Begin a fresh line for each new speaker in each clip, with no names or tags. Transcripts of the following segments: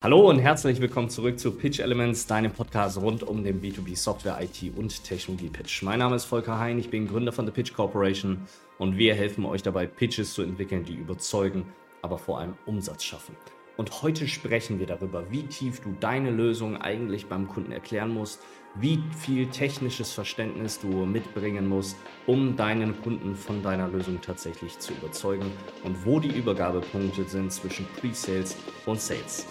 Hallo und herzlich willkommen zurück zu Pitch Elements, deinem Podcast rund um den B2B Software, IT und Technologie Pitch. Mein Name ist Volker Hein, ich bin Gründer von der Pitch Corporation und wir helfen euch dabei, Pitches zu entwickeln, die überzeugen, aber vor allem Umsatz schaffen. Und heute sprechen wir darüber, wie tief du deine Lösung eigentlich beim Kunden erklären musst, wie viel technisches Verständnis du mitbringen musst, um deinen Kunden von deiner Lösung tatsächlich zu überzeugen und wo die Übergabepunkte sind zwischen Pre-Sales und Sales.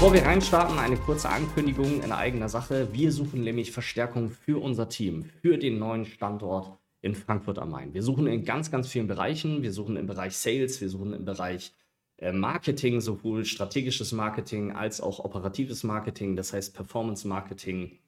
Bevor wir reinstarten, eine kurze Ankündigung in eigener Sache. Wir suchen nämlich Verstärkung für unser Team, für den neuen Standort in Frankfurt am Main. Wir suchen in ganz, ganz vielen Bereichen. Wir suchen im Bereich Sales, wir suchen im Bereich äh, Marketing, sowohl strategisches Marketing als auch operatives Marketing, das heißt Performance Marketing,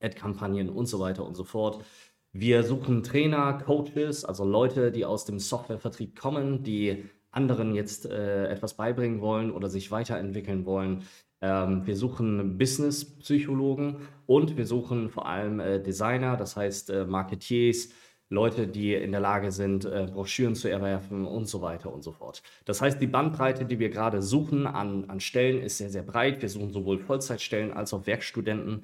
Ad-Kampagnen und so weiter und so fort. Wir suchen Trainer, Coaches, also Leute, die aus dem Softwarevertrieb kommen, die anderen jetzt äh, etwas beibringen wollen oder sich weiterentwickeln wollen. Ähm, wir suchen Business-Psychologen und wir suchen vor allem äh, Designer, das heißt äh, Marketiers, Leute, die in der Lage sind, äh, Broschüren zu erwerfen und so weiter und so fort. Das heißt, die Bandbreite, die wir gerade suchen an, an Stellen, ist sehr, sehr breit. Wir suchen sowohl Vollzeitstellen als auch Werkstudenten.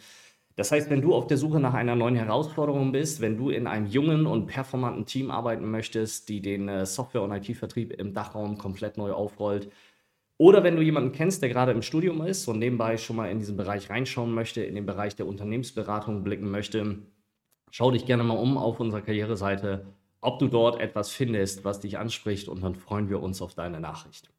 Das heißt, wenn du auf der Suche nach einer neuen Herausforderung bist, wenn du in einem jungen und performanten Team arbeiten möchtest, die den äh, Software- und IT-Vertrieb im Dachraum komplett neu aufrollt, oder wenn du jemanden kennst, der gerade im Studium ist und nebenbei schon mal in diesen Bereich reinschauen möchte, in den Bereich der Unternehmensberatung blicken möchte, schau dich gerne mal um auf unserer Karriereseite, ob du dort etwas findest, was dich anspricht und dann freuen wir uns auf deine Nachricht.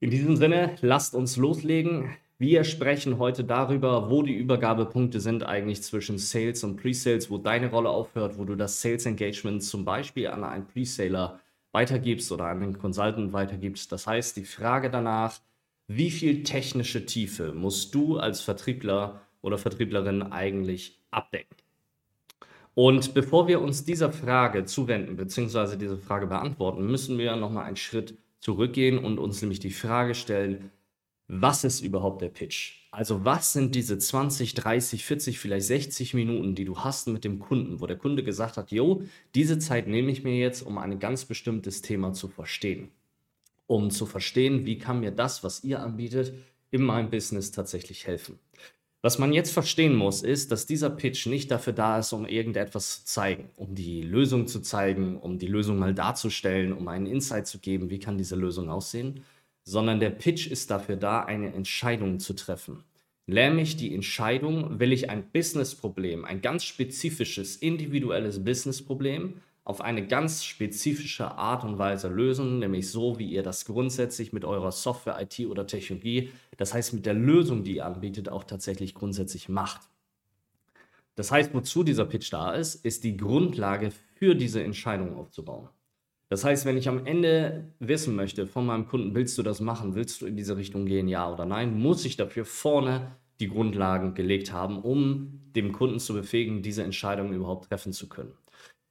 In diesem Sinne, lasst uns loslegen. Wir sprechen heute darüber, wo die Übergabepunkte sind eigentlich zwischen Sales und Pre-Sales, wo deine Rolle aufhört, wo du das Sales Engagement zum Beispiel an einen Pre-Saler weitergibst oder an den Consultant weitergibst. Das heißt, die Frage danach, wie viel technische Tiefe musst du als Vertriebler oder Vertrieblerin eigentlich abdecken? Und bevor wir uns dieser Frage zuwenden bzw. diese Frage beantworten, müssen wir nochmal einen Schritt zurückgehen und uns nämlich die Frage stellen, was ist überhaupt der Pitch? Also was sind diese 20, 30, 40, vielleicht 60 Minuten, die du hast mit dem Kunden, wo der Kunde gesagt hat, jo, diese Zeit nehme ich mir jetzt, um ein ganz bestimmtes Thema zu verstehen. Um zu verstehen, wie kann mir das, was ihr anbietet, in meinem Business tatsächlich helfen. Was man jetzt verstehen muss, ist, dass dieser Pitch nicht dafür da ist, um irgendetwas zu zeigen, um die Lösung zu zeigen, um die Lösung mal darzustellen, um einen Insight zu geben, wie kann diese Lösung aussehen, sondern der Pitch ist dafür da, eine Entscheidung zu treffen. Nämlich die Entscheidung, will ich ein Businessproblem, ein ganz spezifisches, individuelles Businessproblem auf eine ganz spezifische Art und Weise lösen, nämlich so, wie ihr das grundsätzlich mit eurer Software, IT oder Technologie, das heißt mit der Lösung, die ihr anbietet, auch tatsächlich grundsätzlich macht. Das heißt, wozu dieser Pitch da ist, ist die Grundlage für diese Entscheidung aufzubauen. Das heißt, wenn ich am Ende wissen möchte von meinem Kunden, willst du das machen, willst du in diese Richtung gehen, ja oder nein, muss ich dafür vorne die Grundlagen gelegt haben, um dem Kunden zu befähigen, diese Entscheidung überhaupt treffen zu können.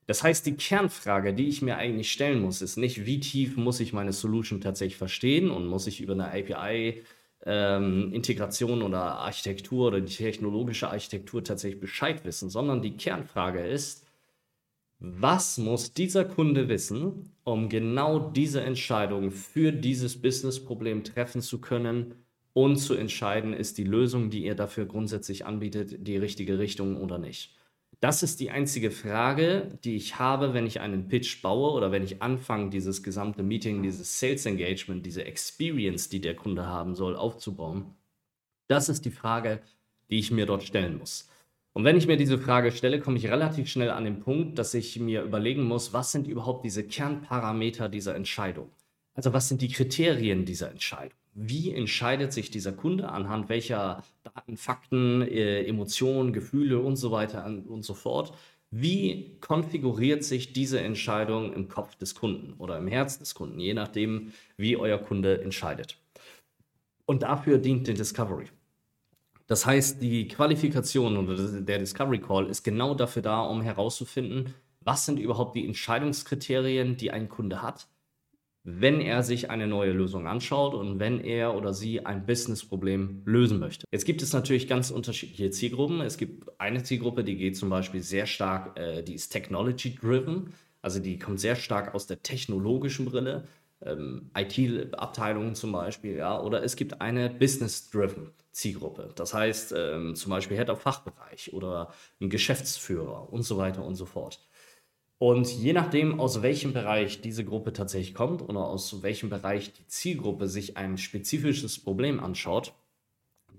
Das heißt, die Kernfrage, die ich mir eigentlich stellen muss, ist nicht, wie tief muss ich meine Solution tatsächlich verstehen und muss ich über eine API ähm, Integration oder Architektur oder die technologische Architektur tatsächlich Bescheid wissen, sondern die Kernfrage ist, was muss dieser Kunde wissen, um genau diese Entscheidung für dieses Businessproblem treffen zu können und zu entscheiden, ist die Lösung, die ihr dafür grundsätzlich anbietet, die richtige Richtung oder nicht? Das ist die einzige Frage, die ich habe, wenn ich einen Pitch baue oder wenn ich anfange, dieses gesamte Meeting, dieses Sales Engagement, diese Experience, die der Kunde haben soll, aufzubauen. Das ist die Frage, die ich mir dort stellen muss. Und wenn ich mir diese Frage stelle, komme ich relativ schnell an den Punkt, dass ich mir überlegen muss, was sind überhaupt diese Kernparameter dieser Entscheidung? Also was sind die Kriterien dieser Entscheidung? Wie entscheidet sich dieser Kunde anhand welcher Daten, Fakten, äh, Emotionen, Gefühle und so weiter und so fort? Wie konfiguriert sich diese Entscheidung im Kopf des Kunden oder im Herz des Kunden, je nachdem, wie euer Kunde entscheidet? Und dafür dient die Discovery. Das heißt, die Qualifikation oder der Discovery Call ist genau dafür da, um herauszufinden, was sind überhaupt die Entscheidungskriterien, die ein Kunde hat, wenn er sich eine neue Lösung anschaut und wenn er oder sie ein Businessproblem lösen möchte. Jetzt gibt es natürlich ganz unterschiedliche Zielgruppen. Es gibt eine Zielgruppe, die geht zum Beispiel sehr stark, äh, die ist technology-driven. Also die kommt sehr stark aus der technologischen Brille, ähm, IT-Abteilungen zum Beispiel, ja, oder es gibt eine Business-Driven Zielgruppe. Das heißt ähm, zum Beispiel Head of Fachbereich oder ein Geschäftsführer und so weiter und so fort. Und je nachdem, aus welchem Bereich diese Gruppe tatsächlich kommt oder aus welchem Bereich die Zielgruppe sich ein spezifisches Problem anschaut,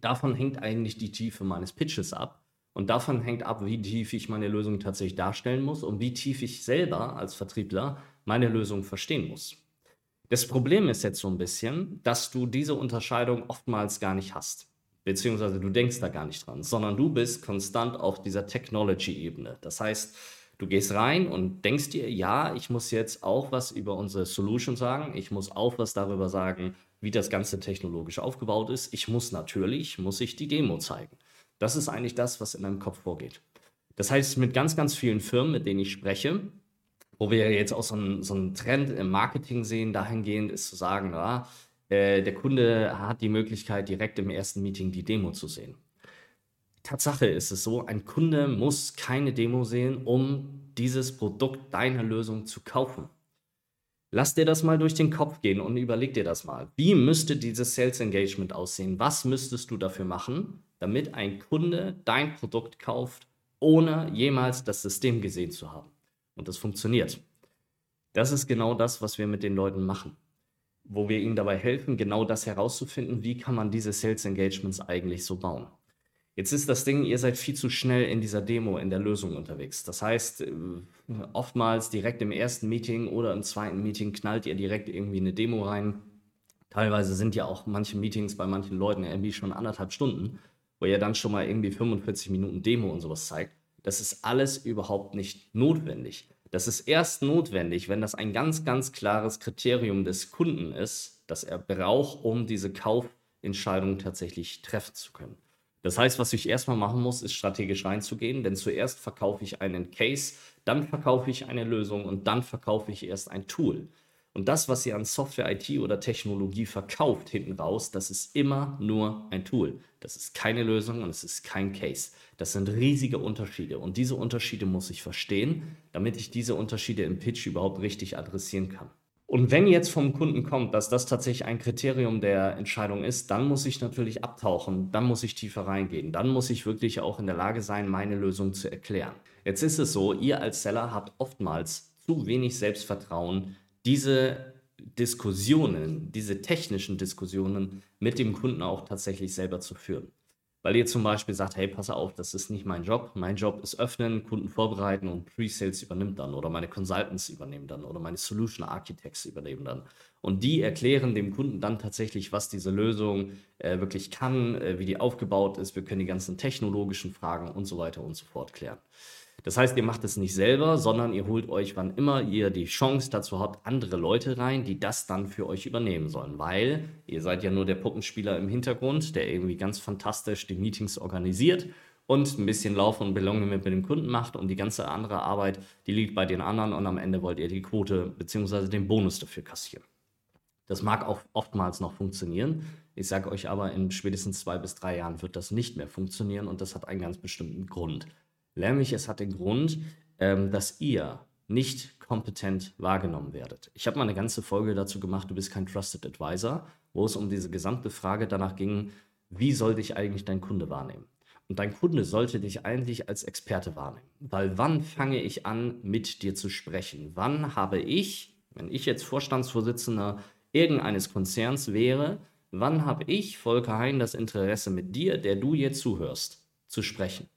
davon hängt eigentlich die Tiefe meines Pitches ab. Und davon hängt ab, wie tief ich meine Lösung tatsächlich darstellen muss und wie tief ich selber als Vertriebler meine Lösung verstehen muss. Das Problem ist jetzt so ein bisschen, dass du diese Unterscheidung oftmals gar nicht hast. Beziehungsweise du denkst da gar nicht dran, sondern du bist konstant auf dieser Technology-Ebene. Das heißt, du gehst rein und denkst dir, ja, ich muss jetzt auch was über unsere Solution sagen. Ich muss auch was darüber sagen, wie das Ganze technologisch aufgebaut ist. Ich muss natürlich, muss ich die Demo zeigen. Das ist eigentlich das, was in deinem Kopf vorgeht. Das heißt, mit ganz, ganz vielen Firmen, mit denen ich spreche, wo wir jetzt auch so einen, so einen Trend im Marketing sehen, dahingehend ist zu sagen, ja, äh, der Kunde hat die Möglichkeit, direkt im ersten Meeting die Demo zu sehen. Tatsache ist es so, ein Kunde muss keine Demo sehen, um dieses Produkt deiner Lösung zu kaufen. Lass dir das mal durch den Kopf gehen und überleg dir das mal. Wie müsste dieses Sales Engagement aussehen? Was müsstest du dafür machen, damit ein Kunde dein Produkt kauft, ohne jemals das System gesehen zu haben? Und das funktioniert. Das ist genau das, was wir mit den Leuten machen. Wo wir ihnen dabei helfen, genau das herauszufinden, wie kann man diese Sales Engagements eigentlich so bauen. Jetzt ist das Ding, ihr seid viel zu schnell in dieser Demo, in der Lösung unterwegs. Das heißt, äh, oftmals direkt im ersten Meeting oder im zweiten Meeting knallt ihr direkt irgendwie eine Demo rein. Teilweise sind ja auch manche Meetings bei manchen Leuten irgendwie schon anderthalb Stunden, wo ihr dann schon mal irgendwie 45 Minuten Demo und sowas zeigt. Das ist alles überhaupt nicht notwendig. Das ist erst notwendig, wenn das ein ganz, ganz klares Kriterium des Kunden ist, das er braucht, um diese Kaufentscheidung tatsächlich treffen zu können. Das heißt, was ich erstmal machen muss, ist strategisch reinzugehen, denn zuerst verkaufe ich einen Case, dann verkaufe ich eine Lösung und dann verkaufe ich erst ein Tool. Und das, was ihr an Software, IT oder Technologie verkauft hinten raus, das ist immer nur ein Tool. Das ist keine Lösung und es ist kein Case. Das sind riesige Unterschiede und diese Unterschiede muss ich verstehen, damit ich diese Unterschiede im Pitch überhaupt richtig adressieren kann. Und wenn jetzt vom Kunden kommt, dass das tatsächlich ein Kriterium der Entscheidung ist, dann muss ich natürlich abtauchen, dann muss ich tiefer reingehen, dann muss ich wirklich auch in der Lage sein, meine Lösung zu erklären. Jetzt ist es so, ihr als Seller habt oftmals zu wenig Selbstvertrauen, diese Diskussionen, diese technischen Diskussionen mit dem Kunden auch tatsächlich selber zu führen. Weil ihr zum Beispiel sagt, hey, pass auf, das ist nicht mein Job. Mein Job ist öffnen, Kunden vorbereiten und Pre-Sales übernimmt dann oder meine Consultants übernehmen dann oder meine Solution Architects übernehmen dann. Und die erklären dem Kunden dann tatsächlich, was diese Lösung äh, wirklich kann, äh, wie die aufgebaut ist. Wir können die ganzen technologischen Fragen und so weiter und so fort klären. Das heißt, ihr macht es nicht selber, sondern ihr holt euch, wann immer ihr die Chance dazu habt, andere Leute rein, die das dann für euch übernehmen sollen. Weil ihr seid ja nur der Puppenspieler im Hintergrund, der irgendwie ganz fantastisch die Meetings organisiert und ein bisschen Lauf und Belonging mit dem Kunden macht und die ganze andere Arbeit, die liegt bei den anderen und am Ende wollt ihr die Quote bzw. den Bonus dafür kassieren. Das mag auch oftmals noch funktionieren. Ich sage euch aber, in spätestens zwei bis drei Jahren wird das nicht mehr funktionieren und das hat einen ganz bestimmten Grund. Nämlich, es hat den Grund, ähm, dass ihr nicht kompetent wahrgenommen werdet. Ich habe mal eine ganze Folge dazu gemacht, du bist kein Trusted Advisor, wo es um diese gesamte Frage danach ging, wie soll dich eigentlich dein Kunde wahrnehmen? Und dein Kunde sollte dich eigentlich als Experte wahrnehmen. Weil wann fange ich an, mit dir zu sprechen? Wann habe ich, wenn ich jetzt Vorstandsvorsitzender irgendeines Konzerns wäre, wann habe ich, Volker Hein, das Interesse mit dir, der du jetzt zuhörst, zu sprechen?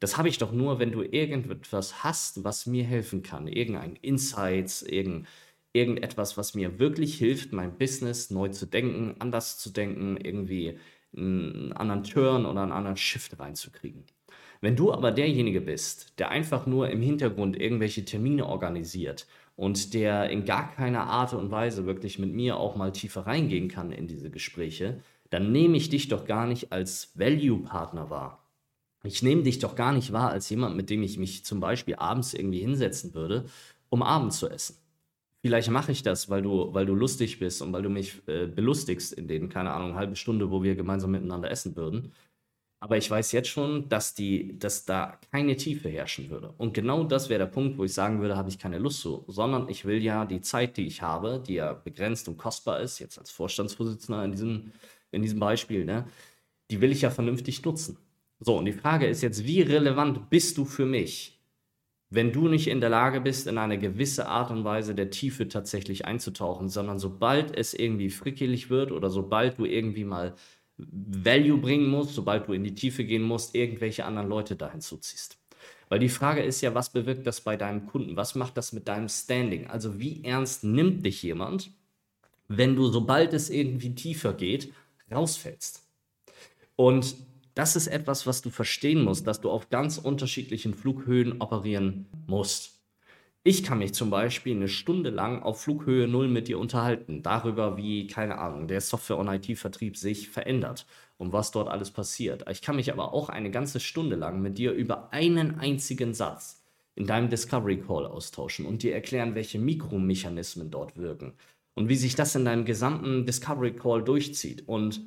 Das habe ich doch nur, wenn du irgendetwas hast, was mir helfen kann. Irgendein Insights, irgend, irgendetwas, was mir wirklich hilft, mein Business neu zu denken, anders zu denken, irgendwie einen anderen Turn oder einen anderen Shift reinzukriegen. Wenn du aber derjenige bist, der einfach nur im Hintergrund irgendwelche Termine organisiert und der in gar keiner Art und Weise wirklich mit mir auch mal tiefer reingehen kann in diese Gespräche, dann nehme ich dich doch gar nicht als Value-Partner wahr ich nehme dich doch gar nicht wahr als jemand, mit dem ich mich zum Beispiel abends irgendwie hinsetzen würde, um Abend zu essen. Vielleicht mache ich das, weil du, weil du lustig bist und weil du mich äh, belustigst in den, keine Ahnung, halbe Stunde, wo wir gemeinsam miteinander essen würden. Aber ich weiß jetzt schon, dass, die, dass da keine Tiefe herrschen würde. Und genau das wäre der Punkt, wo ich sagen würde, habe ich keine Lust zu, sondern ich will ja die Zeit, die ich habe, die ja begrenzt und kostbar ist, jetzt als Vorstandsvorsitzender in diesem, in diesem Beispiel, ne, die will ich ja vernünftig nutzen. So, und die Frage ist jetzt, wie relevant bist du für mich? wenn du nicht in der Lage bist, in eine gewisse Art und Weise der Tiefe tatsächlich einzutauchen, sondern sobald es irgendwie frickelig wird oder sobald du irgendwie mal Value bringen musst, sobald du in die Tiefe gehen musst, irgendwelche anderen Leute da hinzuziehst. Weil die Frage ist ja, was bewirkt das bei deinem Kunden? Was macht das mit deinem Standing? Also wie ernst nimmt dich jemand, wenn du, sobald es irgendwie tiefer geht, rausfällst? Und das ist etwas, was du verstehen musst, dass du auf ganz unterschiedlichen Flughöhen operieren musst. Ich kann mich zum Beispiel eine Stunde lang auf Flughöhe Null mit dir unterhalten, darüber, wie, keine Ahnung, der Software- und IT-Vertrieb sich verändert und was dort alles passiert. Ich kann mich aber auch eine ganze Stunde lang mit dir über einen einzigen Satz in deinem Discovery Call austauschen und dir erklären, welche Mikromechanismen dort wirken und wie sich das in deinem gesamten Discovery Call durchzieht und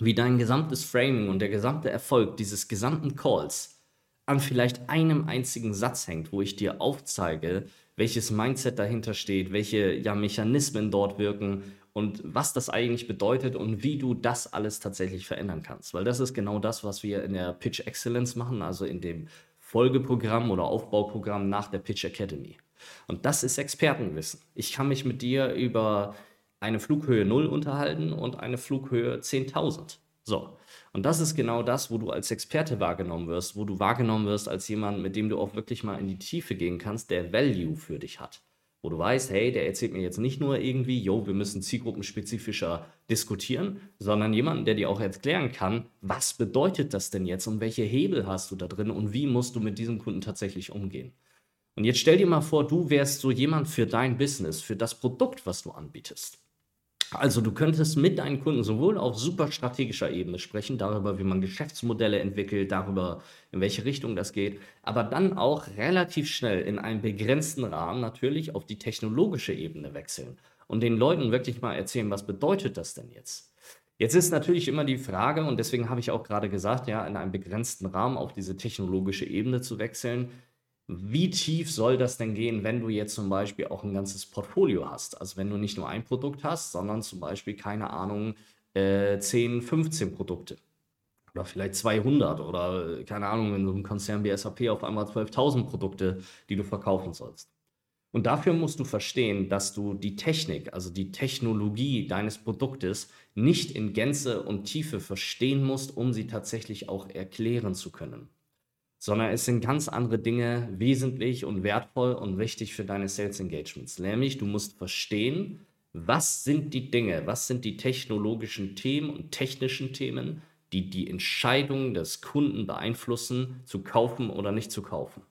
wie dein gesamtes Framing und der gesamte Erfolg dieses gesamten Calls an vielleicht einem einzigen Satz hängt, wo ich dir aufzeige, welches Mindset dahinter steht, welche ja, Mechanismen dort wirken und was das eigentlich bedeutet und wie du das alles tatsächlich verändern kannst. Weil das ist genau das, was wir in der Pitch Excellence machen, also in dem Folgeprogramm oder Aufbauprogramm nach der Pitch Academy. Und das ist Expertenwissen. Ich kann mich mit dir über eine Flughöhe 0 unterhalten und eine Flughöhe 10.000. So. Und das ist genau das, wo du als Experte wahrgenommen wirst, wo du wahrgenommen wirst als jemand, mit dem du auch wirklich mal in die Tiefe gehen kannst, der Value für dich hat. Wo du weißt, hey, der erzählt mir jetzt nicht nur irgendwie, yo, wir müssen zielgruppenspezifischer diskutieren, sondern jemanden, der dir auch erklären kann, was bedeutet das denn jetzt und welche Hebel hast du da drin und wie musst du mit diesem Kunden tatsächlich umgehen. Und jetzt stell dir mal vor, du wärst so jemand für dein Business, für das Produkt, was du anbietest. Also du könntest mit deinen Kunden sowohl auf super strategischer Ebene sprechen, darüber, wie man Geschäftsmodelle entwickelt, darüber, in welche Richtung das geht, aber dann auch relativ schnell in einem begrenzten Rahmen natürlich auf die technologische Ebene wechseln und den Leuten wirklich mal erzählen, was bedeutet das denn jetzt? Jetzt ist natürlich immer die Frage, und deswegen habe ich auch gerade gesagt, ja, in einem begrenzten Rahmen auf diese technologische Ebene zu wechseln, wie tief soll das denn gehen, wenn du jetzt zum Beispiel auch ein ganzes Portfolio hast? Also wenn du nicht nur ein Produkt hast, sondern zum Beispiel, keine Ahnung, äh, 10, 15 Produkte. Oder vielleicht 200 oder keine Ahnung, wenn du ein Konzern wie SAP auf einmal 12.000 Produkte, die du verkaufen sollst. Und dafür musst du verstehen, dass du die Technik, also die Technologie deines Produktes nicht in Gänze und Tiefe verstehen musst, um sie tatsächlich auch erklären zu können sondern es sind ganz andere Dinge wesentlich und wertvoll und wichtig für deine Sales Engagements. Nämlich, du musst verstehen, was sind die Dinge, was sind die technologischen Themen und technischen Themen, die die Entscheidung des Kunden beeinflussen, zu kaufen oder nicht zu kaufen.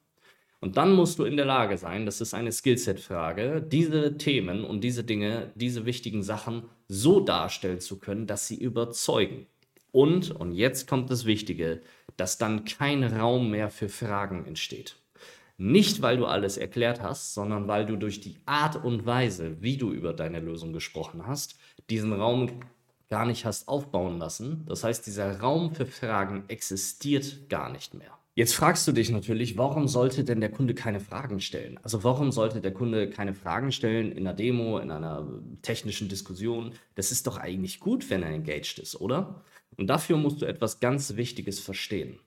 Und dann musst du in der Lage sein, das ist eine Skillset-Frage, diese Themen und diese Dinge, diese wichtigen Sachen so darstellen zu können, dass sie überzeugen. Und, und jetzt kommt das Wichtige, dass dann kein Raum mehr für Fragen entsteht. Nicht, weil du alles erklärt hast, sondern weil du durch die Art und Weise, wie du über deine Lösung gesprochen hast, diesen Raum gar nicht hast aufbauen lassen. Das heißt, dieser Raum für Fragen existiert gar nicht mehr. Jetzt fragst du dich natürlich, warum sollte denn der Kunde keine Fragen stellen? Also warum sollte der Kunde keine Fragen stellen in einer Demo, in einer technischen Diskussion? Das ist doch eigentlich gut, wenn er engaged ist, oder? Und dafür musst du etwas ganz Wichtiges verstehen.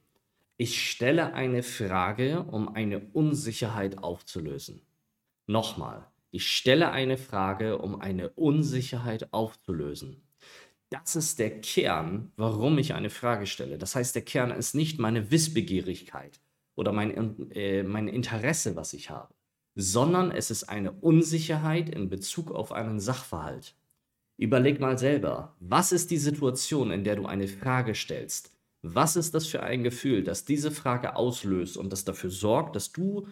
Ich stelle eine Frage, um eine Unsicherheit aufzulösen. Nochmal, ich stelle eine Frage, um eine Unsicherheit aufzulösen. Das ist der Kern, warum ich eine Frage stelle. Das heißt, der Kern ist nicht meine Wissbegierigkeit oder mein, äh, mein Interesse, was ich habe, sondern es ist eine Unsicherheit in Bezug auf einen Sachverhalt. Überleg mal selber, was ist die Situation, in der du eine Frage stellst? Was ist das für ein Gefühl, das diese Frage auslöst und das dafür sorgt, dass du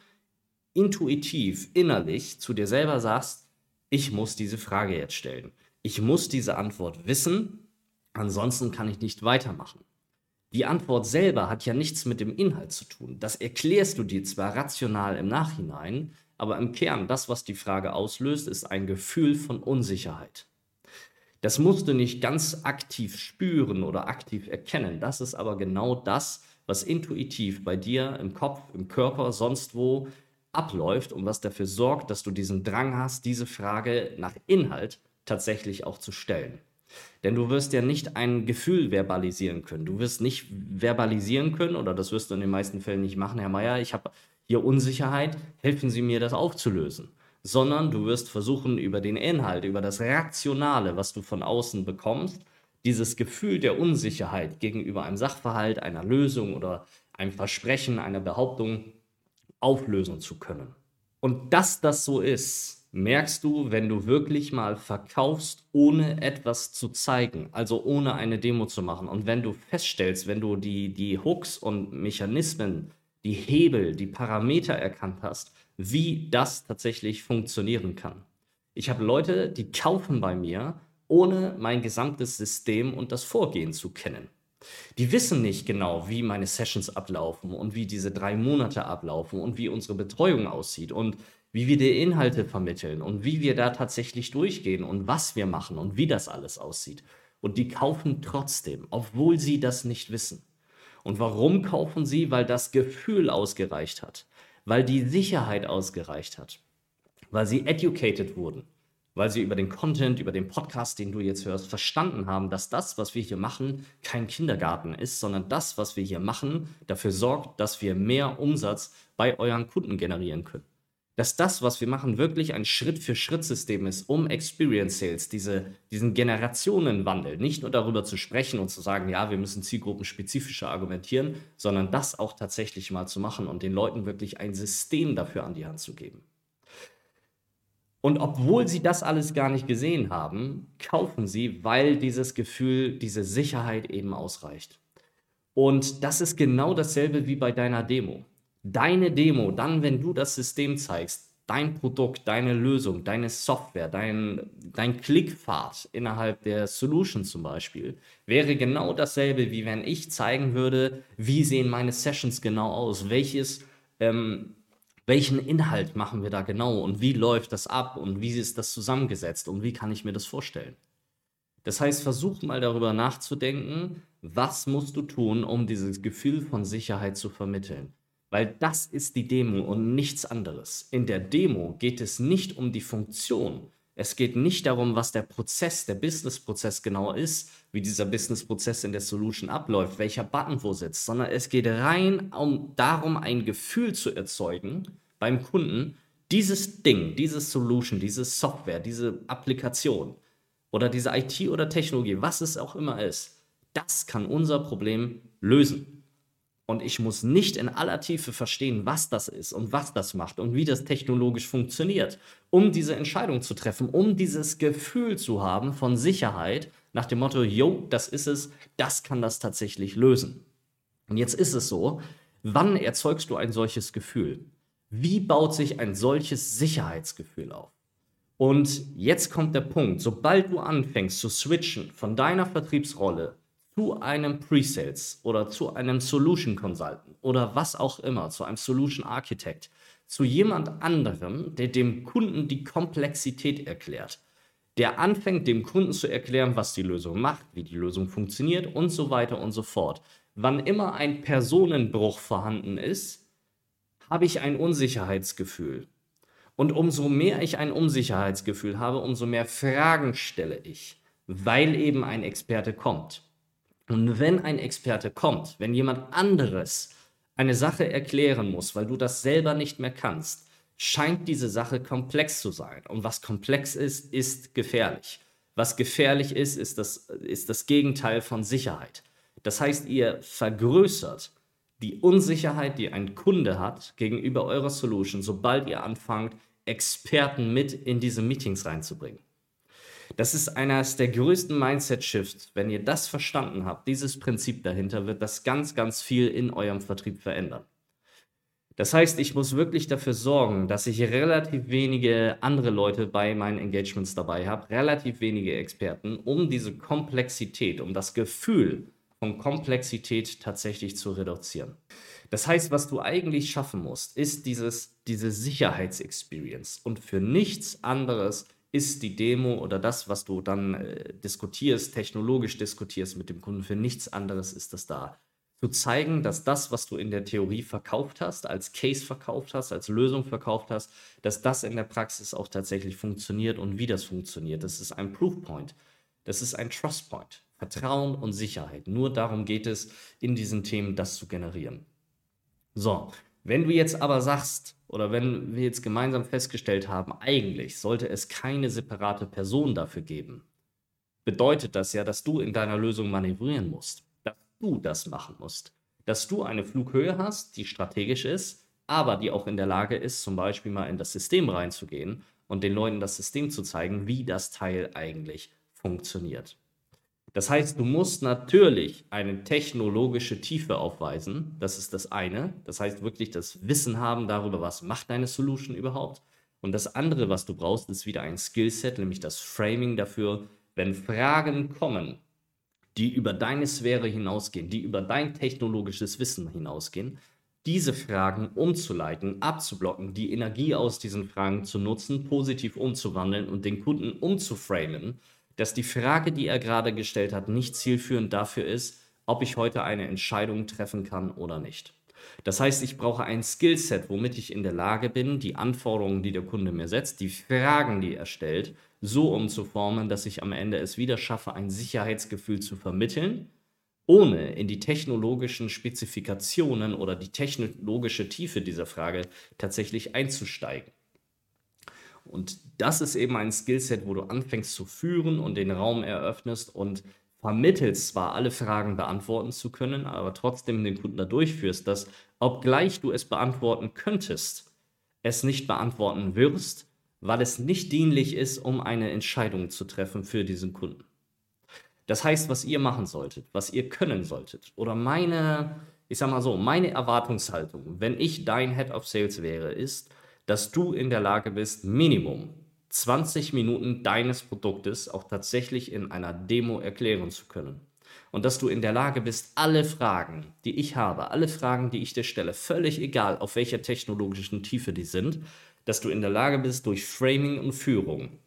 intuitiv, innerlich zu dir selber sagst, ich muss diese Frage jetzt stellen. Ich muss diese Antwort wissen, ansonsten kann ich nicht weitermachen. Die Antwort selber hat ja nichts mit dem Inhalt zu tun. Das erklärst du dir zwar rational im Nachhinein, aber im Kern, das, was die Frage auslöst, ist ein Gefühl von Unsicherheit. Das musst du nicht ganz aktiv spüren oder aktiv erkennen. Das ist aber genau das, was intuitiv bei dir im Kopf, im Körper, sonst wo abläuft und was dafür sorgt, dass du diesen Drang hast, diese Frage nach Inhalt tatsächlich auch zu stellen. Denn du wirst ja nicht ein Gefühl verbalisieren können. Du wirst nicht verbalisieren können, oder das wirst du in den meisten Fällen nicht machen, Herr Meier, ich habe hier Unsicherheit, helfen Sie mir, das aufzulösen. Sondern du wirst versuchen, über den Inhalt, über das Reaktionale, was du von außen bekommst, dieses Gefühl der Unsicherheit gegenüber einem Sachverhalt, einer Lösung oder einem Versprechen, einer Behauptung auflösen zu können. Und dass das so ist, merkst du, wenn du wirklich mal verkaufst, ohne etwas zu zeigen, also ohne eine Demo zu machen. Und wenn du feststellst, wenn du die, die Hooks und Mechanismen, die Hebel, die Parameter erkannt hast, wie das tatsächlich funktionieren kann. Ich habe Leute, die kaufen bei mir, ohne mein gesamtes System und das Vorgehen zu kennen. Die wissen nicht genau, wie meine Sessions ablaufen und wie diese drei Monate ablaufen und wie unsere Betreuung aussieht und wie wir die Inhalte vermitteln und wie wir da tatsächlich durchgehen und was wir machen und wie das alles aussieht. Und die kaufen trotzdem, obwohl sie das nicht wissen. Und warum kaufen sie? Weil das Gefühl ausgereicht hat, weil die Sicherheit ausgereicht hat, weil sie educated wurden, weil sie über den Content, über den Podcast, den du jetzt hörst, verstanden haben, dass das, was wir hier machen, kein Kindergarten ist, sondern das, was wir hier machen, dafür sorgt, dass wir mehr Umsatz bei euren Kunden generieren können dass das, was wir machen, wirklich ein Schritt-für-Schritt-System ist, um Experience Sales, diese, diesen Generationenwandel, nicht nur darüber zu sprechen und zu sagen, ja, wir müssen zielgruppenspezifischer argumentieren, sondern das auch tatsächlich mal zu machen und den Leuten wirklich ein System dafür an die Hand zu geben. Und obwohl sie das alles gar nicht gesehen haben, kaufen sie, weil dieses Gefühl, diese Sicherheit eben ausreicht. Und das ist genau dasselbe wie bei deiner Demo deine Demo, dann, wenn du das System zeigst, dein Produkt, deine Lösung, deine Software, dein, dein Klickpfad innerhalb der Solution zum Beispiel, wäre genau dasselbe, wie wenn ich zeigen würde, wie sehen meine Sessions genau aus, welches, ähm, welchen Inhalt machen wir da genau und wie läuft das ab und wie ist das zusammengesetzt und wie kann ich mir das vorstellen. Das heißt, versuch mal darüber nachzudenken, was musst du tun, um dieses Gefühl von Sicherheit zu vermitteln. Weil das ist die Demo und nichts anderes. In der Demo geht es nicht um die Funktion. Es geht nicht darum, was der Prozess, der Business-Prozess genau ist, wie dieser Business-Prozess in der Solution abläuft, welcher Button wo sitzt, sondern es geht rein um darum, ein Gefühl zu erzeugen beim Kunden, dieses Ding, diese Solution, diese Software, diese Applikation oder diese IT oder Technologie, was es auch immer ist, das kann unser Problem lösen. Und ich muss nicht in aller Tiefe verstehen, was das ist und was das macht und wie das technologisch funktioniert, um diese Entscheidung zu treffen, um dieses Gefühl zu haben von Sicherheit nach dem Motto, yo, das ist es, das kann das tatsächlich lösen. Und jetzt ist es so, wann erzeugst du ein solches Gefühl? Wie baut sich ein solches Sicherheitsgefühl auf? Und jetzt kommt der Punkt, sobald du anfängst zu switchen von deiner Vertriebsrolle zu einem Pre-Sales oder zu einem Solution Consultant oder was auch immer, zu einem Solution Architect, zu jemand anderem, der dem Kunden die Komplexität erklärt, der anfängt dem Kunden zu erklären, was die Lösung macht, wie die Lösung funktioniert und so weiter und so fort. Wann immer ein Personenbruch vorhanden ist, habe ich ein Unsicherheitsgefühl. Und umso mehr ich ein Unsicherheitsgefühl habe, umso mehr Fragen stelle ich, weil eben ein Experte kommt. Und wenn ein Experte kommt, wenn jemand anderes eine Sache erklären muss, weil du das selber nicht mehr kannst, scheint diese Sache komplex zu sein. Und was komplex ist, ist gefährlich. Was gefährlich ist, ist das, ist das Gegenteil von Sicherheit. Das heißt, ihr vergrößert die Unsicherheit, die ein Kunde hat gegenüber eurer Solution, sobald ihr anfangt, Experten mit in diese Meetings reinzubringen. Das ist eines der größten Mindset-Shifts. Wenn ihr das verstanden habt, dieses Prinzip dahinter, wird das ganz, ganz viel in eurem Vertrieb verändern. Das heißt, ich muss wirklich dafür sorgen, dass ich relativ wenige andere Leute bei meinen Engagements dabei habe, relativ wenige Experten, um diese Komplexität, um das Gefühl von Komplexität tatsächlich zu reduzieren. Das heißt, was du eigentlich schaffen musst, ist dieses, diese Sicherheitsexperience und für nichts anderes ist die Demo oder das, was du dann äh, diskutierst, technologisch diskutierst mit dem Kunden, für nichts anderes ist das da. Zu zeigen, dass das, was du in der Theorie verkauft hast, als Case verkauft hast, als Lösung verkauft hast, dass das in der Praxis auch tatsächlich funktioniert und wie das funktioniert. Das ist ein Proof Point. Das ist ein Trust Point. Vertrauen und Sicherheit. Nur darum geht es, in diesen Themen das zu generieren. So, wenn du jetzt aber sagst, oder wenn wir jetzt gemeinsam festgestellt haben, eigentlich sollte es keine separate Person dafür geben, bedeutet das ja, dass du in deiner Lösung manövrieren musst, dass du das machen musst, dass du eine Flughöhe hast, die strategisch ist, aber die auch in der Lage ist, zum Beispiel mal in das System reinzugehen und den Leuten das System zu zeigen, wie das Teil eigentlich funktioniert. Das heißt, du musst natürlich eine technologische Tiefe aufweisen. Das ist das eine. Das heißt wirklich das Wissen haben darüber, was macht deine Solution überhaupt. Und das andere, was du brauchst, ist wieder ein Skillset, nämlich das Framing dafür, wenn Fragen kommen, die über deine Sphäre hinausgehen, die über dein technologisches Wissen hinausgehen, diese Fragen umzuleiten, abzublocken, die Energie aus diesen Fragen zu nutzen, positiv umzuwandeln und den Kunden umzuframen dass die Frage, die er gerade gestellt hat, nicht zielführend dafür ist, ob ich heute eine Entscheidung treffen kann oder nicht. Das heißt, ich brauche ein Skillset, womit ich in der Lage bin, die Anforderungen, die der Kunde mir setzt, die Fragen, die er stellt, so umzuformen, dass ich am Ende es wieder schaffe, ein Sicherheitsgefühl zu vermitteln, ohne in die technologischen Spezifikationen oder die technologische Tiefe dieser Frage tatsächlich einzusteigen. Und das ist eben ein Skillset, wo du anfängst zu führen und den Raum eröffnest und vermittelst zwar alle Fragen beantworten zu können, aber trotzdem den Kunden da durchführst, dass obgleich du es beantworten könntest, es nicht beantworten wirst, weil es nicht dienlich ist, um eine Entscheidung zu treffen für diesen Kunden. Das heißt, was ihr machen solltet, was ihr können solltet, oder meine, ich sag mal so, meine Erwartungshaltung, wenn ich dein Head of Sales wäre, ist, dass du in der Lage bist, Minimum 20 Minuten deines Produktes auch tatsächlich in einer Demo erklären zu können. Und dass du in der Lage bist, alle Fragen, die ich habe, alle Fragen, die ich dir stelle, völlig egal, auf welcher technologischen Tiefe die sind, dass du in der Lage bist, durch Framing und Führung,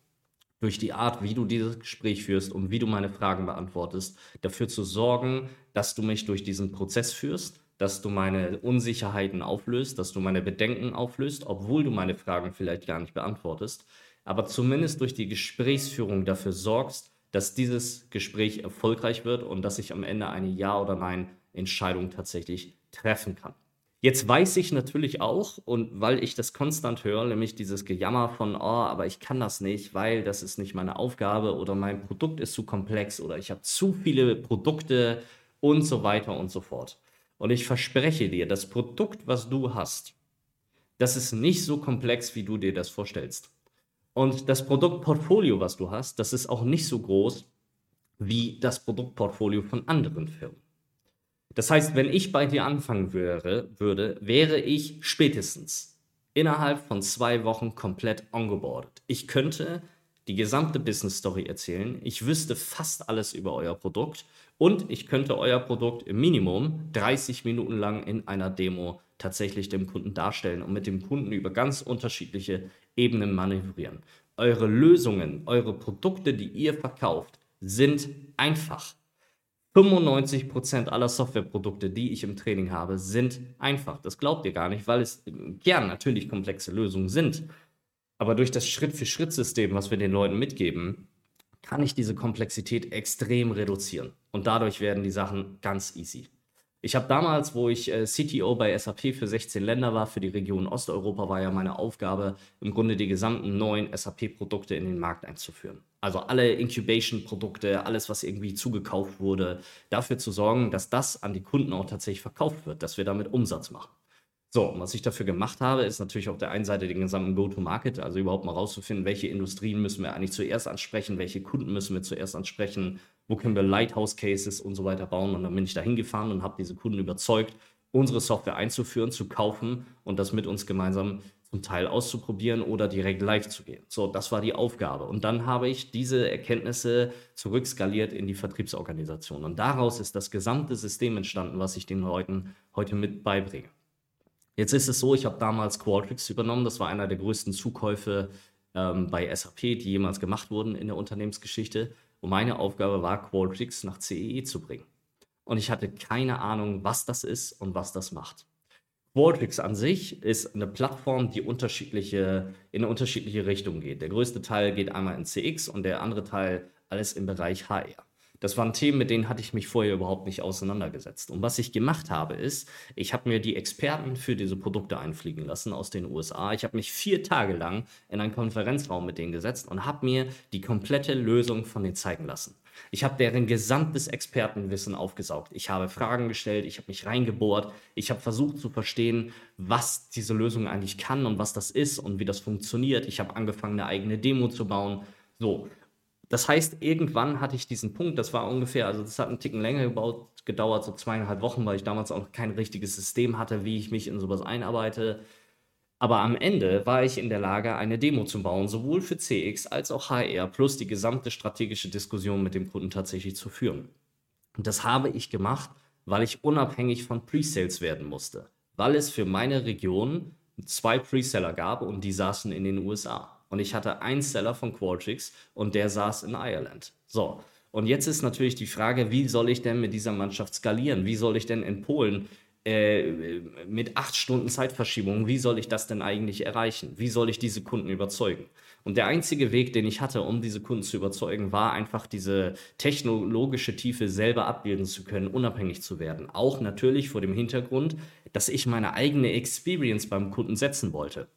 durch die Art, wie du dieses Gespräch führst und wie du meine Fragen beantwortest, dafür zu sorgen, dass du mich durch diesen Prozess führst dass du meine Unsicherheiten auflöst, dass du meine Bedenken auflöst, obwohl du meine Fragen vielleicht gar nicht beantwortest, aber zumindest durch die Gesprächsführung dafür sorgst, dass dieses Gespräch erfolgreich wird und dass ich am Ende eine Ja- oder Nein-Entscheidung tatsächlich treffen kann. Jetzt weiß ich natürlich auch, und weil ich das konstant höre, nämlich dieses Gejammer von, oh, aber ich kann das nicht, weil das ist nicht meine Aufgabe oder mein Produkt ist zu komplex oder ich habe zu viele Produkte und so weiter und so fort. Und ich verspreche dir, das Produkt, was du hast, das ist nicht so komplex, wie du dir das vorstellst. Und das Produktportfolio, was du hast, das ist auch nicht so groß wie das Produktportfolio von anderen Firmen. Das heißt, wenn ich bei dir anfangen wäre, würde, wäre ich spätestens innerhalb von zwei Wochen komplett ongeboardet. Ich könnte die gesamte Business Story erzählen. Ich wüsste fast alles über euer Produkt und ich könnte euer Produkt im Minimum 30 Minuten lang in einer Demo tatsächlich dem Kunden darstellen und mit dem Kunden über ganz unterschiedliche Ebenen manövrieren. Eure Lösungen, eure Produkte, die ihr verkauft, sind einfach. 95% aller Softwareprodukte, die ich im Training habe, sind einfach. Das glaubt ihr gar nicht, weil es gern natürlich komplexe Lösungen sind. Aber durch das Schritt-für-Schritt-System, was wir den Leuten mitgeben, kann ich diese Komplexität extrem reduzieren. Und dadurch werden die Sachen ganz easy. Ich habe damals, wo ich äh, CTO bei SAP für 16 Länder war, für die Region Osteuropa, war ja meine Aufgabe, im Grunde die gesamten neuen SAP-Produkte in den Markt einzuführen. Also alle Incubation-Produkte, alles, was irgendwie zugekauft wurde, dafür zu sorgen, dass das an die Kunden auch tatsächlich verkauft wird, dass wir damit Umsatz machen. So, und was ich dafür gemacht habe, ist natürlich auf der einen Seite den gesamten Go-to-Market, also überhaupt mal rauszufinden, welche Industrien müssen wir eigentlich zuerst ansprechen, welche Kunden müssen wir zuerst ansprechen, wo können wir Lighthouse-Cases und so weiter bauen. Und dann bin ich da hingefahren und habe diese Kunden überzeugt, unsere Software einzuführen, zu kaufen und das mit uns gemeinsam zum Teil auszuprobieren oder direkt live zu gehen. So, das war die Aufgabe. Und dann habe ich diese Erkenntnisse zurückskaliert in die Vertriebsorganisation. Und daraus ist das gesamte System entstanden, was ich den Leuten heute mit beibringe. Jetzt ist es so, ich habe damals Qualtrics übernommen. Das war einer der größten Zukäufe ähm, bei SAP, die jemals gemacht wurden in der Unternehmensgeschichte. Und meine Aufgabe war, Qualtrics nach CEE e zu bringen. Und ich hatte keine Ahnung, was das ist und was das macht. Qualtrics an sich ist eine Plattform, die unterschiedliche, in unterschiedliche Richtungen geht. Der größte Teil geht einmal in CX und der andere Teil alles im Bereich HR. Das waren Themen, mit denen hatte ich mich vorher überhaupt nicht auseinandergesetzt. Und was ich gemacht habe, ist, ich habe mir die Experten für diese Produkte einfliegen lassen aus den USA. Ich habe mich vier Tage lang in einen Konferenzraum mit denen gesetzt und habe mir die komplette Lösung von denen zeigen lassen. Ich habe deren gesamtes Expertenwissen aufgesaugt. Ich habe Fragen gestellt, ich habe mich reingebohrt, ich habe versucht zu verstehen, was diese Lösung eigentlich kann und was das ist und wie das funktioniert. Ich habe angefangen, eine eigene Demo zu bauen. So, das heißt, irgendwann hatte ich diesen Punkt, das war ungefähr, also das hat einen Ticken länger gebaut, gedauert, so zweieinhalb Wochen, weil ich damals auch noch kein richtiges System hatte, wie ich mich in sowas einarbeite. Aber am Ende war ich in der Lage, eine Demo zu bauen, sowohl für CX als auch HR, plus die gesamte strategische Diskussion mit dem Kunden tatsächlich zu führen. Und das habe ich gemacht, weil ich unabhängig von Presales werden musste, weil es für meine Region zwei Preseller gab und die saßen in den USA. Und ich hatte einen Seller von Qualtrics und der saß in Ireland. So. Und jetzt ist natürlich die Frage, wie soll ich denn mit dieser Mannschaft skalieren? Wie soll ich denn in Polen äh, mit acht Stunden Zeitverschiebung, wie soll ich das denn eigentlich erreichen? Wie soll ich diese Kunden überzeugen? Und der einzige Weg, den ich hatte, um diese Kunden zu überzeugen, war einfach diese technologische Tiefe selber abbilden zu können, unabhängig zu werden. Auch natürlich vor dem Hintergrund, dass ich meine eigene Experience beim Kunden setzen wollte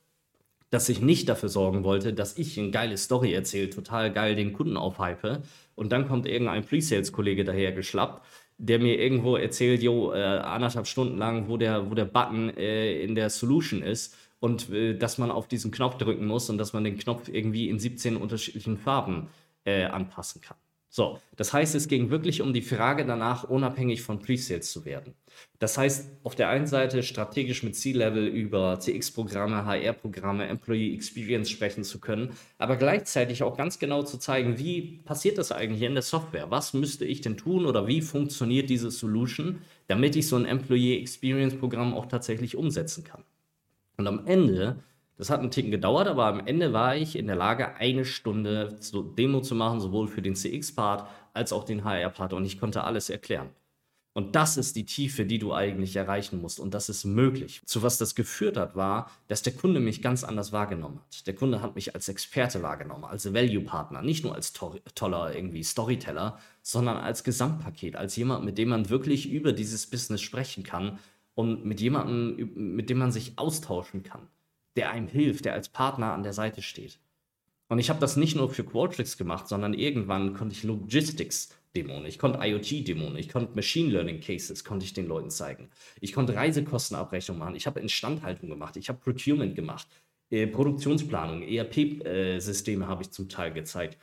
dass ich nicht dafür sorgen wollte, dass ich eine geile Story erzähle, total geil den Kunden aufhype und dann kommt irgendein Pre-Sales-Kollege daher geschlappt, der mir irgendwo erzählt, jo, äh, anderthalb Stunden lang, wo der, wo der Button äh, in der Solution ist und äh, dass man auf diesen Knopf drücken muss und dass man den Knopf irgendwie in 17 unterschiedlichen Farben äh, anpassen kann. So, das heißt, es ging wirklich um die Frage danach, unabhängig von Presales zu werden. Das heißt, auf der einen Seite strategisch mit C-Level über CX-Programme, HR-Programme, Employee Experience sprechen zu können, aber gleichzeitig auch ganz genau zu zeigen, wie passiert das eigentlich in der Software? Was müsste ich denn tun oder wie funktioniert diese Solution, damit ich so ein Employee Experience-Programm auch tatsächlich umsetzen kann? Und am Ende das hat einen Ticken gedauert, aber am Ende war ich in der Lage, eine Stunde Demo zu machen, sowohl für den CX-Part als auch den HR-Part. Und ich konnte alles erklären. Und das ist die Tiefe, die du eigentlich erreichen musst. Und das ist möglich. Zu was das geführt hat, war, dass der Kunde mich ganz anders wahrgenommen hat. Der Kunde hat mich als Experte wahrgenommen, als Value-Partner, nicht nur als to toller irgendwie Storyteller, sondern als Gesamtpaket, als jemand, mit dem man wirklich über dieses Business sprechen kann und mit jemandem, mit dem man sich austauschen kann der einem hilft, der als Partner an der Seite steht. Und ich habe das nicht nur für Qualtrics gemacht, sondern irgendwann konnte ich Logistics Dämonen, ich konnte IoT Dämonen, ich konnte Machine Learning Cases, konnte ich den Leuten zeigen. Ich konnte Reisekostenabrechnung machen, ich habe Instandhaltung gemacht, ich habe Procurement gemacht, äh, Produktionsplanung, ERP-Systeme äh, habe ich zum Teil gezeigt.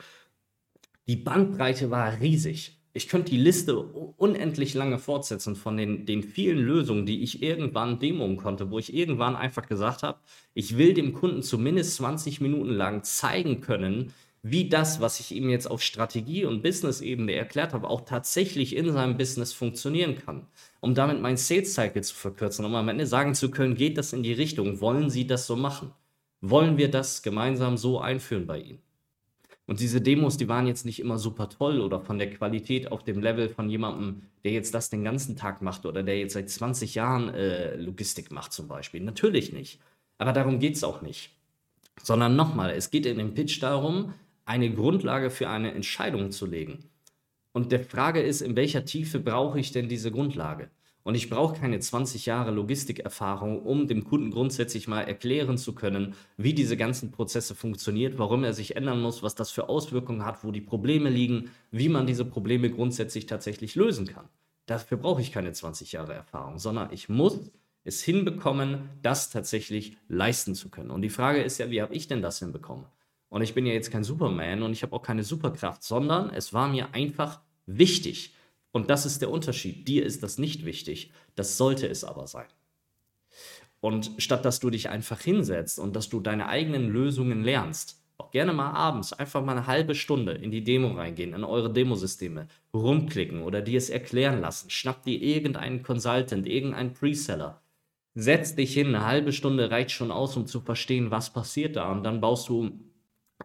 Die Bandbreite war riesig ich könnte die Liste unendlich lange fortsetzen von den, den vielen Lösungen, die ich irgendwann demoen konnte, wo ich irgendwann einfach gesagt habe, ich will dem Kunden zumindest 20 Minuten lang zeigen können, wie das, was ich ihm jetzt auf Strategie- und Business-Ebene erklärt habe, auch tatsächlich in seinem Business funktionieren kann. Um damit meinen Sales-Cycle zu verkürzen, um am Ende sagen zu können, geht das in die Richtung, wollen Sie das so machen? Wollen wir das gemeinsam so einführen bei Ihnen? Und diese Demos, die waren jetzt nicht immer super toll oder von der Qualität auf dem Level von jemandem, der jetzt das den ganzen Tag macht oder der jetzt seit 20 Jahren äh, Logistik macht zum Beispiel. Natürlich nicht. Aber darum geht es auch nicht. Sondern nochmal, es geht in dem Pitch darum, eine Grundlage für eine Entscheidung zu legen. Und der Frage ist, in welcher Tiefe brauche ich denn diese Grundlage? Und ich brauche keine 20 Jahre Logistikerfahrung, um dem Kunden grundsätzlich mal erklären zu können, wie diese ganzen Prozesse funktionieren, warum er sich ändern muss, was das für Auswirkungen hat, wo die Probleme liegen, wie man diese Probleme grundsätzlich tatsächlich lösen kann. Dafür brauche ich keine 20 Jahre Erfahrung, sondern ich muss es hinbekommen, das tatsächlich leisten zu können. Und die Frage ist ja, wie habe ich denn das hinbekommen? Und ich bin ja jetzt kein Superman und ich habe auch keine Superkraft, sondern es war mir einfach wichtig, und das ist der Unterschied. Dir ist das nicht wichtig. Das sollte es aber sein. Und statt dass du dich einfach hinsetzt und dass du deine eigenen Lösungen lernst, auch gerne mal abends einfach mal eine halbe Stunde in die Demo reingehen, in eure Demosysteme, rumklicken oder dir es erklären lassen. Schnapp dir irgendeinen Consultant, irgendeinen Preseller. Setz dich hin, eine halbe Stunde reicht schon aus, um zu verstehen, was passiert da. Und dann baust du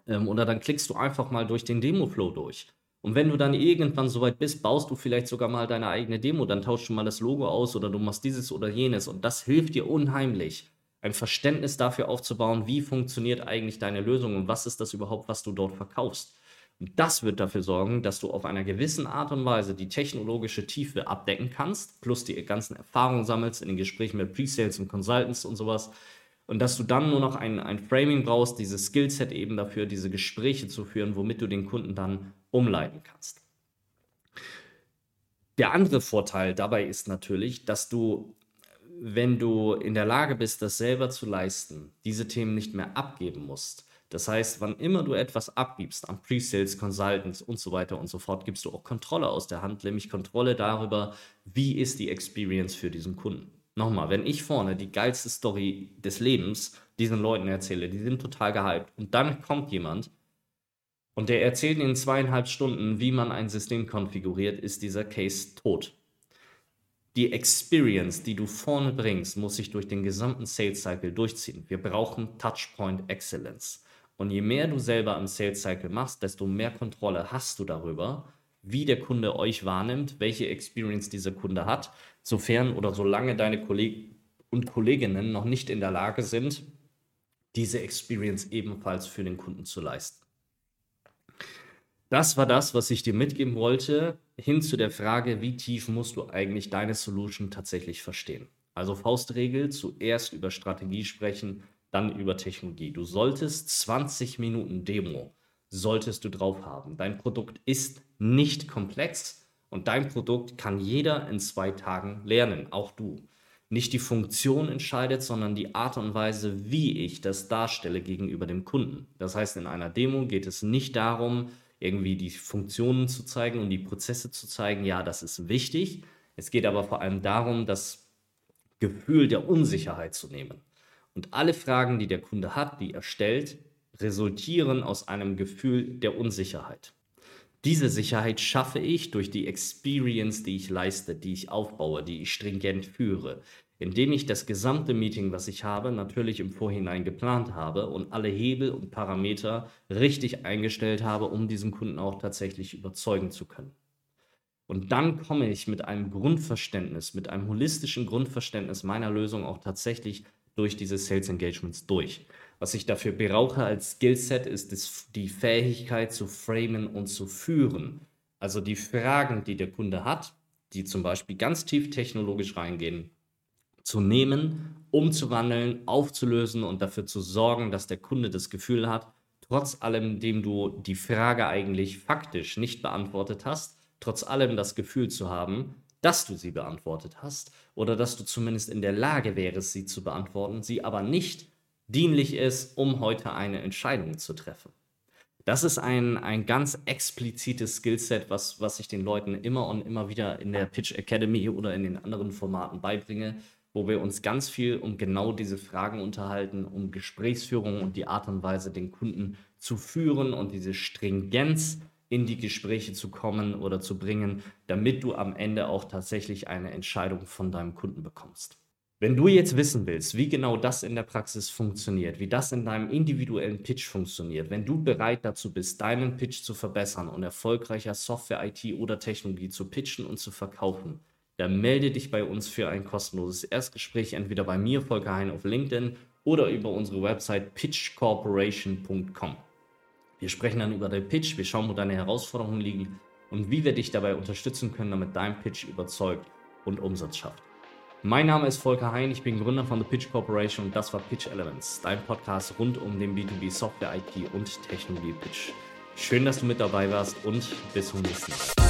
Ähm, oder dann klickst du einfach mal durch den Demo-Flow durch. Und wenn du dann irgendwann soweit bist, baust du vielleicht sogar mal deine eigene Demo, dann tauschst du mal das Logo aus oder du machst dieses oder jenes. Und das hilft dir unheimlich, ein Verständnis dafür aufzubauen, wie funktioniert eigentlich deine Lösung und was ist das überhaupt, was du dort verkaufst. Und das wird dafür sorgen, dass du auf einer gewissen Art und Weise die technologische Tiefe abdecken kannst, plus die ganzen Erfahrungen sammelst in den Gesprächen mit Pre-Sales und Consultants und sowas. Und dass du dann nur noch ein, ein Framing brauchst, dieses Skillset eben dafür, diese Gespräche zu führen, womit du den Kunden dann umleiten kannst. Der andere Vorteil dabei ist natürlich, dass du, wenn du in der Lage bist, das selber zu leisten, diese Themen nicht mehr abgeben musst. Das heißt, wann immer du etwas abgibst an Pre-Sales, Consultants und so weiter und so fort, gibst du auch Kontrolle aus der Hand, nämlich Kontrolle darüber, wie ist die Experience für diesen Kunden. Nochmal, wenn ich vorne die geilste Story des Lebens diesen Leuten erzähle, die sind total gehypt und dann kommt jemand und der erzählt in zweieinhalb Stunden, wie man ein System konfiguriert, ist dieser Case tot. Die Experience, die du vorne bringst, muss sich durch den gesamten Sales Cycle durchziehen. Wir brauchen Touchpoint Excellence. Und je mehr du selber im Sales Cycle machst, desto mehr Kontrolle hast du darüber, wie der Kunde euch wahrnimmt, welche Experience dieser Kunde hat, sofern oder solange deine Kollegen und Kolleginnen noch nicht in der Lage sind, diese Experience ebenfalls für den Kunden zu leisten. Das war das, was ich dir mitgeben wollte, hin zu der Frage, wie tief musst du eigentlich deine Solution tatsächlich verstehen. Also Faustregel, zuerst über Strategie sprechen, dann über Technologie. Du solltest 20 Minuten Demo, solltest du drauf haben. Dein Produkt ist nicht komplex und dein Produkt kann jeder in zwei Tagen lernen, auch du. Nicht die Funktion entscheidet, sondern die Art und Weise, wie ich das darstelle gegenüber dem Kunden. Das heißt, in einer Demo geht es nicht darum, irgendwie die Funktionen zu zeigen und die Prozesse zu zeigen, ja, das ist wichtig. Es geht aber vor allem darum, das Gefühl der Unsicherheit zu nehmen. Und alle Fragen, die der Kunde hat, die er stellt, resultieren aus einem Gefühl der Unsicherheit. Diese Sicherheit schaffe ich durch die Experience, die ich leiste, die ich aufbaue, die ich stringent führe, indem ich das gesamte Meeting, was ich habe, natürlich im Vorhinein geplant habe und alle Hebel und Parameter richtig eingestellt habe, um diesen Kunden auch tatsächlich überzeugen zu können. Und dann komme ich mit einem Grundverständnis, mit einem holistischen Grundverständnis meiner Lösung auch tatsächlich durch diese Sales Engagements durch. Was ich dafür brauche als Skillset ist es, die Fähigkeit zu framen und zu führen. Also die Fragen, die der Kunde hat, die zum Beispiel ganz tief technologisch reingehen, zu nehmen, umzuwandeln, aufzulösen und dafür zu sorgen, dass der Kunde das Gefühl hat, trotz allem, dem du die Frage eigentlich faktisch nicht beantwortet hast, trotz allem das Gefühl zu haben, dass du sie beantwortet hast oder dass du zumindest in der Lage wärst, sie zu beantworten, sie aber nicht dienlich ist, um heute eine Entscheidung zu treffen. Das ist ein, ein ganz explizites Skillset, was, was ich den Leuten immer und immer wieder in der Pitch Academy oder in den anderen Formaten beibringe, wo wir uns ganz viel um genau diese Fragen unterhalten, um Gesprächsführung und die Art und Weise, den Kunden zu führen und diese Stringenz in die Gespräche zu kommen oder zu bringen, damit du am Ende auch tatsächlich eine Entscheidung von deinem Kunden bekommst. Wenn du jetzt wissen willst, wie genau das in der Praxis funktioniert, wie das in deinem individuellen Pitch funktioniert, wenn du bereit dazu bist, deinen Pitch zu verbessern und erfolgreicher Software, IT oder Technologie zu pitchen und zu verkaufen, dann melde dich bei uns für ein kostenloses Erstgespräch, entweder bei mir, Volker Hein, auf LinkedIn oder über unsere Website pitchcorporation.com. Wir sprechen dann über deinen Pitch, wir schauen, wo deine Herausforderungen liegen und wie wir dich dabei unterstützen können, damit dein Pitch überzeugt und Umsatz schafft. Mein Name ist Volker Hein, ich bin Gründer von The Pitch Corporation und das war Pitch Elements, dein Podcast rund um den B2B Software, IT und Technologie Pitch. Schön, dass du mit dabei warst und bis zum nächsten Mal.